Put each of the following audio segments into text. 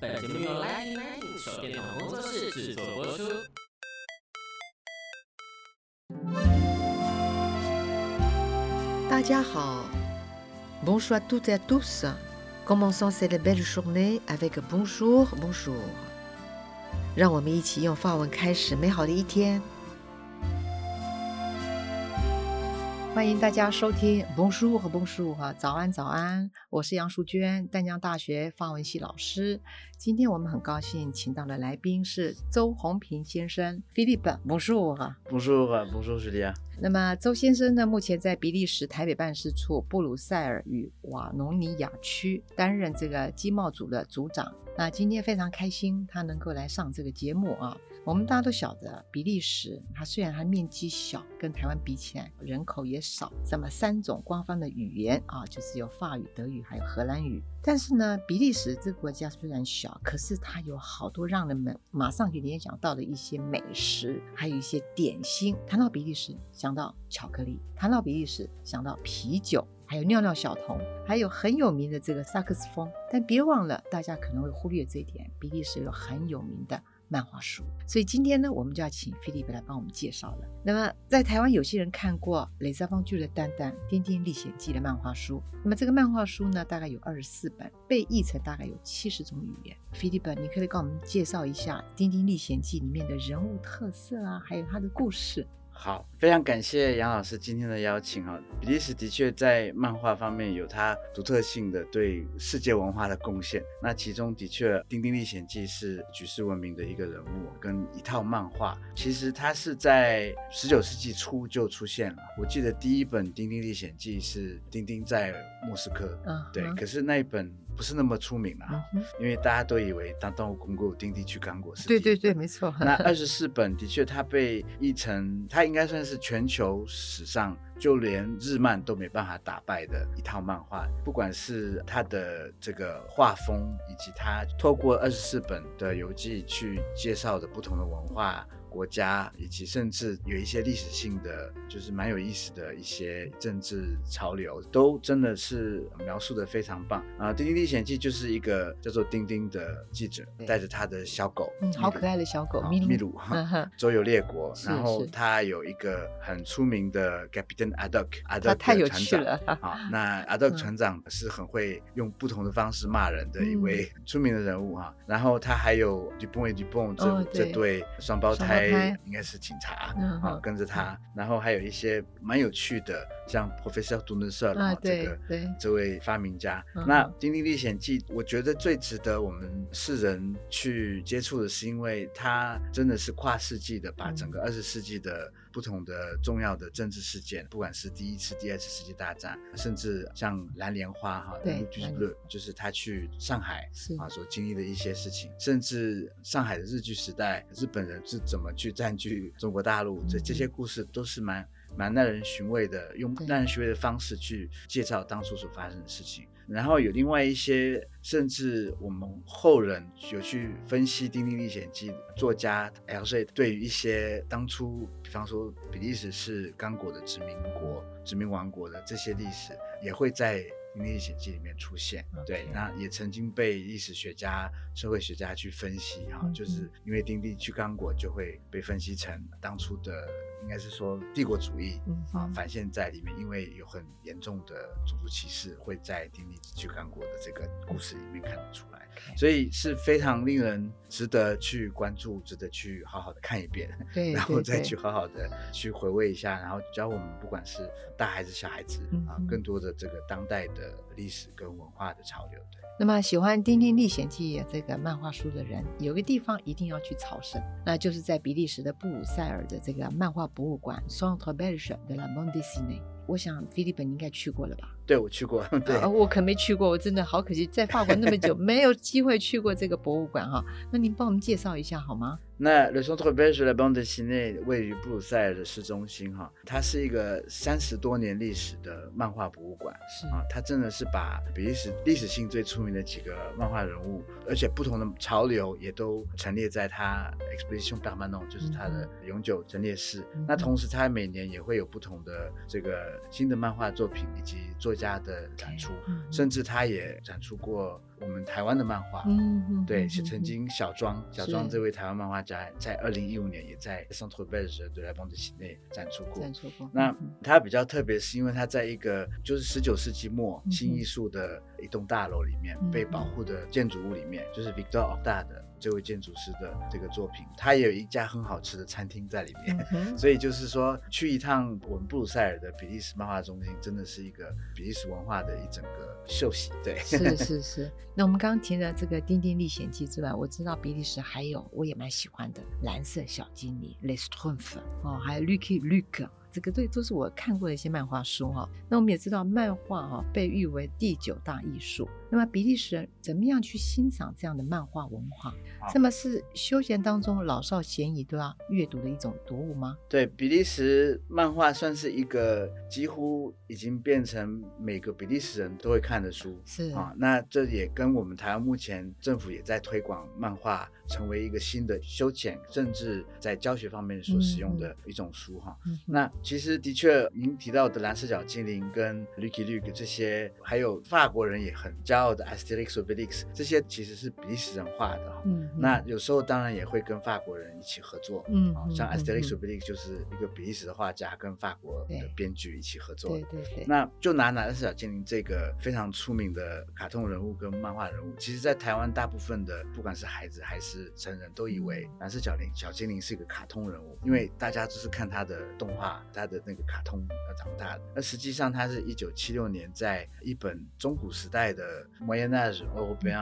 本节目由 Lightning Lightning 手电筒工作室制作播出。大家好，Bonjour à toutes et à tous. Commençons cette belle journée avec Bonjour, Bonjour。让我们一起用法文开始美好的一天。 欢迎大家收听 Bonjour 和 Bonjour 哈，早安早安，我是杨淑娟，淡江大学法文系老师。今天我们很高兴请到的来宾是周鸿平先生，Philippe Bonjour 哈，Bonjour Bonjour Julia。那么周先生呢，目前在比利时台北办事处布鲁塞尔与瓦农尼亚区担任这个经贸组的组长。那今天非常开心，他能够来上这个节目啊。我们大家都晓得，比利时它虽然它面积小，跟台湾比起来人口也少，这么三种官方的语言啊，就是有法语、德语还有荷兰语。但是呢，比利时这个国家虽然小，可是它有好多让人们马上可以联想到的一些美食，还有一些点心。谈到比利时，想到巧克力；谈到比利时，想到啤酒，还有尿尿小童，还有很有名的这个萨克斯风。但别忘了，大家可能会忽略这一点，比利时有很有名的。漫画书，所以今天呢，我们就要请菲利普来帮我们介绍了。那么，在台湾有些人看过《雷莎芳剧的丹丹丁丁历险记》的漫画书，那么这个漫画书呢，大概有二十四本，被译成大概有七十种语言。菲利普，你可以跟我们介绍一下《丁丁历险记》里面的人物特色啊，还有它的故事。好，非常感谢杨老师今天的邀请哈。比利时的确在漫画方面有它独特性的对世界文化的贡献。那其中的确，《丁丁历险记》是举世闻名的一个人物跟一套漫画。其实它是在十九世纪初就出现了。我记得第一本《丁丁历险记》是丁丁在莫斯科，嗯，对。可是那一本。不是那么出名了，嗯，因为大家都以为当动物公过丁丁去刚果是。对对对，没错。那二十四本的确，它被译成，它应该算是全球史上就连日漫都没办法打败的一套漫画。不管是它的这个画风，以及它透过二十四本的游记去介绍的不同的文化。国家以及甚至有一些历史性的，就是蛮有意思的一些政治潮流，都真的是描述的非常棒啊！《丁丁历险记》就是一个叫做丁丁的记者，带着他的小狗，嗯，好可爱的小狗，秘鲁，秘鲁，周游列国，然后他有一个很出名的 Captain 有趣了啊！那 阿德船长是很会用不同的方式骂人的一位出名的人物哈。然后他还有 Dupont et Dupont 这这对双胞胎。应该是警察、嗯、啊，跟着他，然后还有一些蛮有趣的，像 Professor Tournesol 啊，这个这位发明家。嗯、那《丁丁历险记》，我觉得最值得我们世人去接触的是，因为它真的是跨世纪的，把整个二十世纪的不同的重要的政治事件，不管是第一次、第二次世界大战，甚至像蓝莲花哈，对，就是就是他去上海啊所经历的一些事情，甚至上海的日据时代，日本人是怎么。去占据中国大陆，这这些故事都是蛮蛮耐人寻味的，用耐人寻味的方式去介绍当初所发生的事情。然后有另外一些，甚至我们后人有去分析《丁丁历险记》，作家 L J 对于一些当初，比方说比利时是刚果的殖民国、殖民王国的这些历史，也会在。《丁丁历险记》里面出现.对，那也曾经被历史学家、社会学家去分析哈、嗯，就是因为丁丁去刚果，就会被分析成当初的。应该是说帝国主义啊，反现在里面，因为有很严重的种族歧视，会在丁丁去刚果的这个故事里面看得出来，所以是非常令人值得去关注，值得去好好的看一遍，对，然后再去好好的去回味一下，然后教我们不管是大孩子小孩子啊，更多的这个当代的的历史跟文化的潮流，的。那么喜欢《丁丁历险记》这个漫画书的人，有个地方一定要去朝圣，那就是在比利时的布鲁塞尔的这个漫画博物馆 s o n t r e b e l g e de la Monde d e s i n e。我想菲利本应该去过了吧？对，我去过。对，呃、我可没去过，我真的好可惜，在法国那么久，没有机会去过这个博物馆哈。那您帮我们介绍一下好吗？那 Le Centre Belge de Bande Dessinée 位于布鲁塞尔的市中心哈，它是一个三十多年历史的漫画博物馆。是啊，它真的是把比利时历史性最出名的几个漫画人物，而且不同的潮流也都陈列在它 Exposition Permanente，就是它的永久陈列室。嗯、那同时，它每年也会有不同的这个新的漫画作品以及作家的展出，嗯、甚至他也展出过我们台湾的漫画。嗯嗯，对，嗯、是曾经小庄小庄这位台湾漫画家，在二零一五年也在 Centre Belge de la Bande Dessinée 展出过。展出过。那他比较特别，是因为他在一个就是十九世纪末新艺术的一栋大楼里面、嗯、被保护的建筑物里面，就是 Victor Octa 的。这位建筑师的这个作品，他也有一家很好吃的餐厅在里面，嗯、所以就是说去一趟我们布鲁塞尔的比利时漫画中心，真的是一个比利时文化的一整个秀息。对，是 是是。那我们刚刚提的这个《丁丁历险记》之外，我知道比利时还有我也蛮喜欢的《蓝色小精灵》Les Schtroumpfs 哦，还有 Lucky Luke。这个对，都是我看过的一些漫画书哈。那我们也知道，漫画哈被誉为第九大艺术。那么比利时人怎么样去欣赏这样的漫画文化？那么是休闲当中老少咸宜都要阅读的一种读物吗？对，比利时漫画算是一个几乎已经变成每个比利时人都会看的书。是啊，那这也跟我们台湾目前政府也在推广漫画，成为一个新的休闲，甚至在教学方面所使用的一种书哈。那其实的确，您提到的蓝色小精灵跟 Lucky Luke 这些，还有法国人也很骄傲的 Asterix Obelix，这些其实是比利时人画的哈。嗯，那有时候当然也会跟法国人一起合作。嗯，像 Asterix Obelix 就是一个比利时的画家跟法国的编剧一起合作。对对对。那就拿蓝色小精灵这个非常出名的卡通人物跟漫画人物，其实在台湾大部分的不管是孩子还是成人都以为蓝色小灵小精灵是一个卡通人物，因为大家都是看他的动画，他的那个卡通而长大的。那实际上，他是一九七六年在一本中古时代的 Moyen Âge européen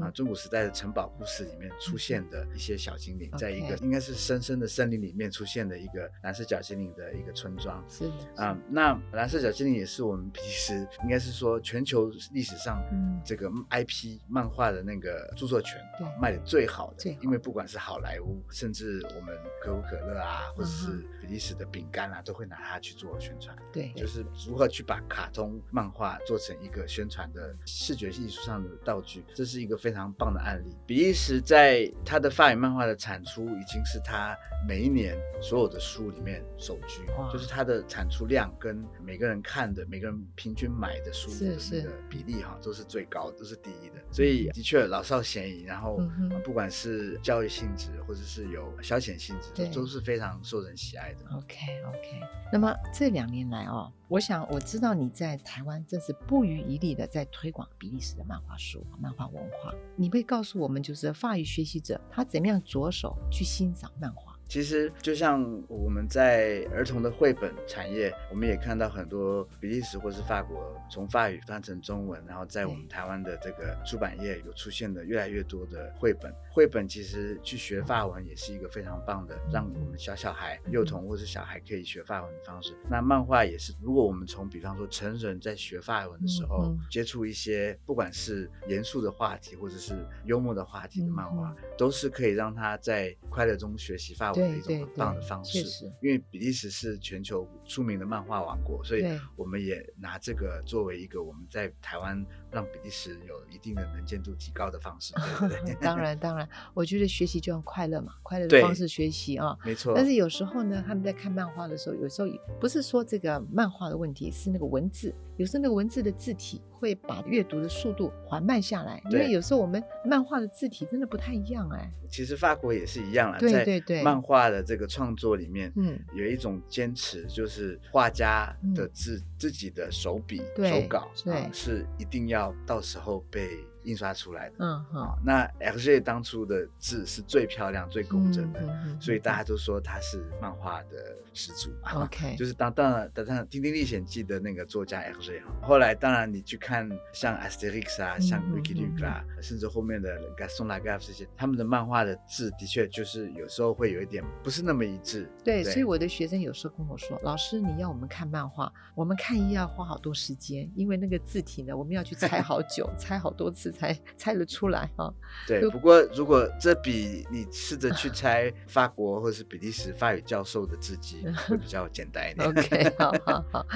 啊，中古时代的城堡故事里面出现的一些小精灵，在一个应该是深深的森林里面出现的一个蓝色小精灵的一个村庄。是啊，那蓝色小精灵也是我们比利时应该是说全球历史上这个 IP 漫画的那个著作权卖的最好的。因为不管是好莱坞，甚至我们可口可乐啊，或者是比利时的饼干啊，都会拿它去做宣传。对，就是如何去把卡通漫画做成一个宣传的视觉艺术上的道具，这是一个非常棒的案例。比利时在他的法语漫画的产出，已经是他每一年所有的书里面首居，就是它的产出量跟每个人看的、每个人平均买的书的那个比例哈，都是最高，都是第一的。所以的确老少咸宜，然后不管是教育性质，或者是有消遣性质，都是非常受人喜爱的。OK OK。那么这两年来哦，我想我知道你在台湾真是不遗余力的在推广比利时的漫画书、漫画文化。你会告诉我们，就是法语学习者他怎么样着手去欣赏漫画？其实就像我们在儿童的绘本产业，我们也看到很多比利时或是法国从法语翻成中文，然后在我们台湾的这个出版业有出现的越来越多的绘本。绘本其实去学法文也是一个非常棒的，让我们小小孩、幼童或是小孩可以学法文的方式。那漫画也是，如果我们从比方说成人在学法文的时候接触一些不管是严肃的话题或者是幽默的话题的漫画，都是可以让他在快乐中学习法文。一种很棒的方式，因为比利时是全球出名的漫画王国，所以我们也拿这个作为一个我们在台湾让比利时有一定的能见度提高的方式。对对对 当然，当然，我觉得学习就用快乐嘛，快乐的方式学习啊，没错。但是有时候呢，他们在看漫画的时候，有时候不是说这个漫画的问题，是那个文字，有时候那个文字的字体会把阅读的速度缓慢下来，因为有时候我们漫画的字体真的不太一样哎。其实法国也是一样啦，对对对，漫画的这个创作里面，嗯，有一种坚持，就是画家的自、嗯、自己的手笔手稿，是一定要到时候被。印刷出来的，嗯哼、哦，那 Hergé 当初的字是最漂亮、最工整的，嗯、所以大家都说他是漫画的始祖。OK，就是当当然，当然《丁丁历险记》的那个作家 Hergé 哈，后来当然你去看像 Asterix 啊，像 r i c k y Luke 啊，甚至后面的 Gaston Lagaffe 这些，他们的漫画的字的确就是有时候会有一点不是那么一致。对，对所以我的学生有时候跟我说：“老师，你要我们看漫画，我们看一页要花好多时间，因为那个字体呢，我们要去猜好久，猜好多次。”才猜得出来哈，对。不过如果这比你试着去猜法国或者是比利时法语教授的字迹 会比较简单一点。OK，好 好好。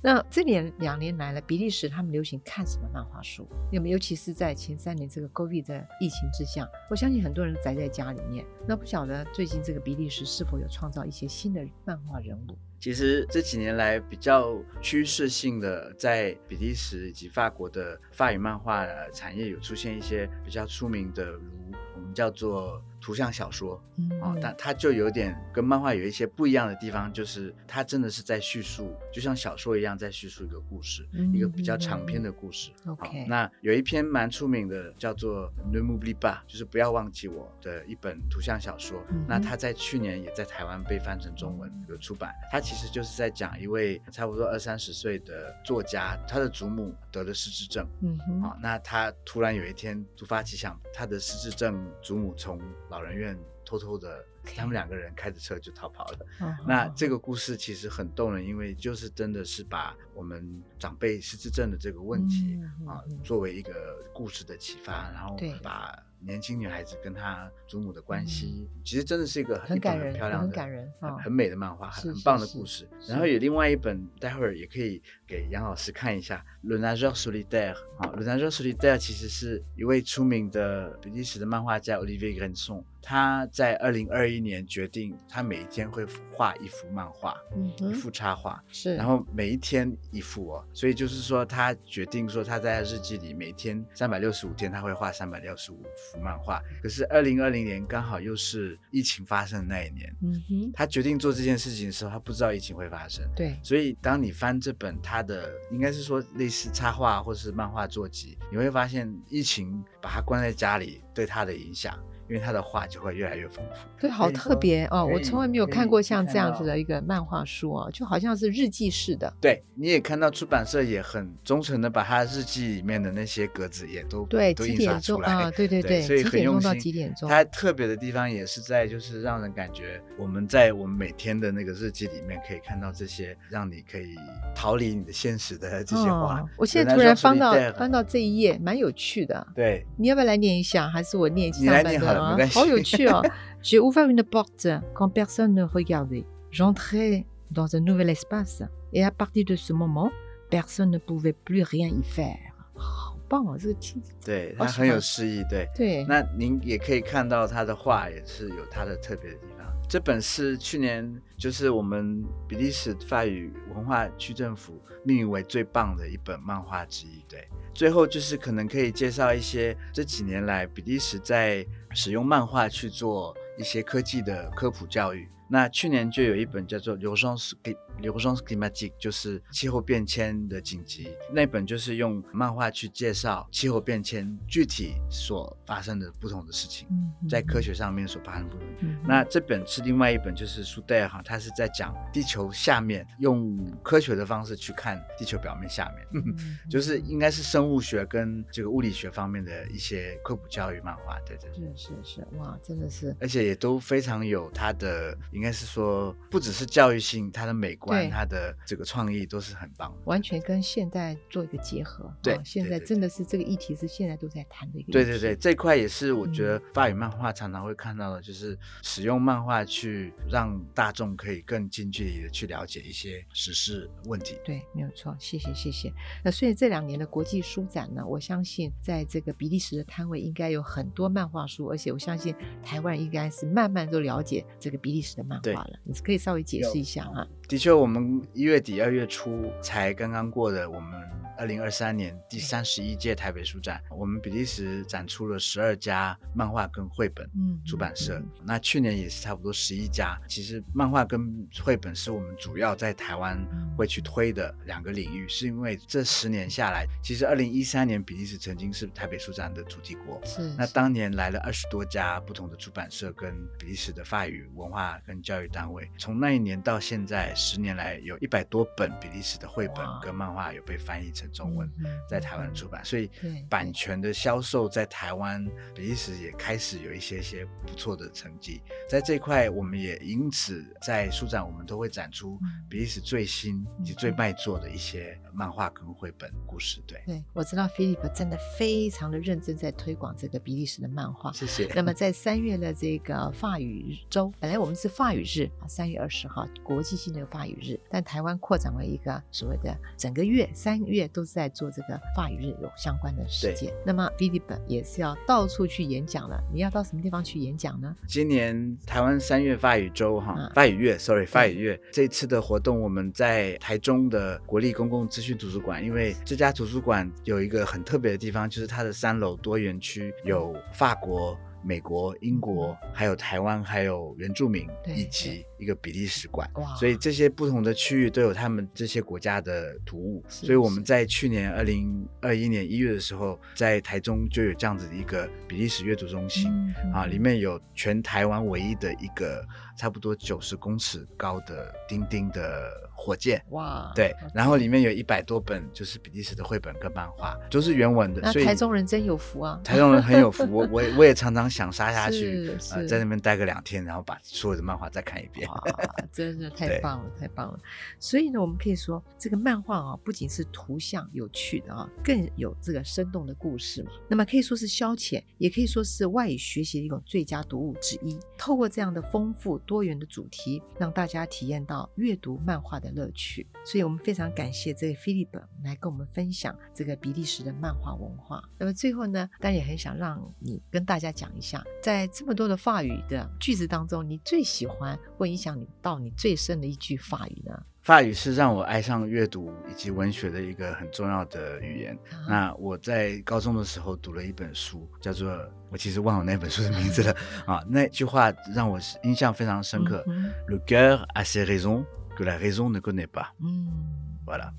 那这年两年来了，比利时他们流行看什么漫画书？有没有？尤其是在前三年这个 COVID 的疫情之下，我相信很多人宅在家里面。那不晓得最近这个比利时是否有创造一些新的漫画人物？其实这几年来比较趋势性的，在比利时以及法国的法语漫画产业有出现一些比较出名的，如我们叫做。图像小说，嗯、哦，但它就有点跟漫画有一些不一样的地方，就是它真的是在叙述，就像小说一样，在叙述一个故事，嗯、一个比较长篇的故事。OK，、哦、那有一篇蛮出名的，叫做《Ne m'oublie pas》，就是不要忘记我的一本图像小说。嗯、那它在去年也在台湾被翻成中文有出版。它其实就是在讲一位差不多二三十岁的作家，他的祖母得了失智症。嗯哼，好、哦，那他突然有一天突发奇想，他的失智症祖母从老人院偷偷的，他们两个人开着车就逃跑了。那这个故事其实很动人，因为就是真的是把我们长辈失智症的这个问题、嗯、啊作为一个故事的启发，然后把年轻女孩子跟她祖母的关系，其实真的是一个很感人、很漂亮的、很感人、很很美的漫画，很很棒的故事。然后有另外一本，待会儿也可以给杨老师看一下《Le Nageur Solitaire》啊，《Le Nageur Solitaire》其实是一位出名的比利时的漫画家 Olivier Grinson。他在二零二一年决定，他每一天会画一幅漫画，嗯、哼。一幅插画，是，然后每一天一幅哦，所以就是说，他决定说他在日记里每天三百六十五天他会画三百六十五幅漫画。可是二零二零年刚好又是疫情发生的那一年，嗯哼，他决定做这件事情的时候，他不知道疫情会发生，对，所以当你翻这本他的应该是说类似插画或是漫画作集，你会发现疫情把他关在家里对他的影响。因为他的画就会越来越丰富，对，好特别哦！我从来没有看过像这样子的一个漫画书哦，就好像是日记式的。对，你也看到出版社也很忠诚的把他日记里面的那些格子也都对都印刷出来啊，对对对，所以很用心。几点钟？他特别的地方也是在就是让人感觉我们在我们每天的那个日记里面可以看到这些让你可以逃离你的现实的这些话。我现在突然翻到翻到这一页，蛮有趣的。对，你要不要来念一下？还是我念一下？你来念好了。好有趣哦！J'ai ouvert une porte quand personne ne regardait. J'entrais dans un nouvel espace, et à partir de ce moment, personne ne pouvait plus rien y faire. 好棒哦，这个题。对，它很有诗意。对对，那您也可以看到他的画也是有他的特别的地方。这本是去年就是我们比利时法语文化区政府命名为最棒的一本漫画之一。对。 最后就是可能可以介绍一些这几年来比利时在使用漫画去做一些科技的科普教育。那去年就有一本叫做《流双 skip L'urgence climatique》，就是气候变迁的紧急。那本就是用漫画去介绍气候变迁具体所发生的不同的事情，在科学上面所发生的不同。那这本是另外一本，就是苏戴尔哈，他是在讲地球下面用科学的方式去看地球表面下面，就是应该是生物学跟这个物理学方面的一些科普教育漫画。对对，是是是，哇，真的是，而且也都非常有它的。应该是说，不只是教育性，它的美观，对它的这个创意都是很棒，完全跟现代做一个结合。对，哦、现在真的是这个议题是现在都在谈的一个。对对对，这块也是我觉得法语漫画常常会看到的，就是使用漫画去让大众可以更近距离的去了解一些时事问题。对，没有错，谢谢谢谢。那所以这两年的国际书展呢，我相信在这个比利时的摊位应该有很多漫画书，而且我相信台湾应该是慢慢都了解这个比利时的。漫画了，你可以稍微解释一下哈。的确，就我们一月底二月初才刚刚过的我们。二零二三年第三十一届台北书展，我们比利时展出了十二家漫画跟绘本出版社。嗯嗯、那去年也是差不多十一家。其实漫画跟绘本是我们主要在台湾会去推的两个领域，是因为这十年下来，其实二零一三年比利时曾经是台北书展的主题国。是。那当年来了二十多家不同的出版社跟比利时的法语文化跟教育单位。从那一年到现在，十年来有一百多本比利时的绘本跟漫画有被翻译成。中文在台湾出版，所以版权的销售在台湾、比利时也开始有一些些不错的成绩。在这块，我们也因此在书展，我们都会展出比利时最新以及最卖座的一些漫画跟绘本故事。对，对，我知道 Philip 真的非常的认真在推广这个比利时的漫画。谢谢。那么在三月的这个法语周，本来我们是法语日啊，三月二十号国际性的法语日，但台湾扩展为一个所谓的整个月三月都。都是在做这个法语日有相关的事件。那么 Philip 也是要到处去演讲了，你要到什么地方去演讲呢？今年台湾三月法语周哈，啊、法语月，sorry，法语月这次的活动我们在台中的国立公共资讯图书馆，因为这家图书馆有一个很特别的地方，就是它的三楼多元区有法国。美国、英国，还有台湾，还有原住民，以及一个比利时馆，所以这些不同的区域都有他们这些国家的图物。所以我们在去年二零二一年一月的时候，在台中就有这样子的一个比利时阅读中心啊，里面有全台湾唯一的一个差不多九十公尺高的钉钉的。火箭哇，对，然后里面有一百多本就是比利时的绘本跟漫画，都是原文的。所以台中人真有福啊！台中人很有福，我我也我也常常想杀下去，呃，在那边待个两天，然后把所有的漫画再看一遍。哇，真的太棒了，太棒了！所以呢，我们可以说这个漫画啊，不仅是图像有趣的啊，更有这个生动的故事嘛。那么可以说是消遣，也可以说是外语学习的一种最佳读物之一。透过这样的丰富多元的主题，让大家体验到阅读漫画的乐趣，所以我们非常感谢这个 Philip 来跟我们分享这个比利时的漫画文化。那么最后呢，当然也很想让你跟大家讲一下，在这么多的法语的句子当中，你最喜欢或影响你到你最深的一句法语呢？法语是让我爱上阅读以及文学的一个很重要的语言。啊、那我在高中的时候读了一本书，叫做我其实忘了那本书的名字了啊。那句话让我印象非常深刻。嗯、Le cœur a ses raisons que la raison ne connaît pas。嗯，Voilà。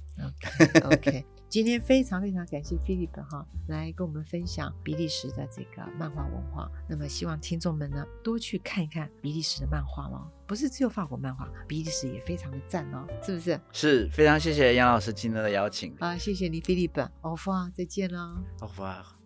OK, okay. 今天非常非常感谢 Philip 哈，来跟我们分享比利时的这个漫画文化。那么希望听众们呢多去看一看比利时的漫画哦，不是只有法国漫画，比利时也非常的赞哦，是不是？是非常谢谢杨老师今天的邀请。啊，谢谢你 Philip，au revoir，再见了。au revoir。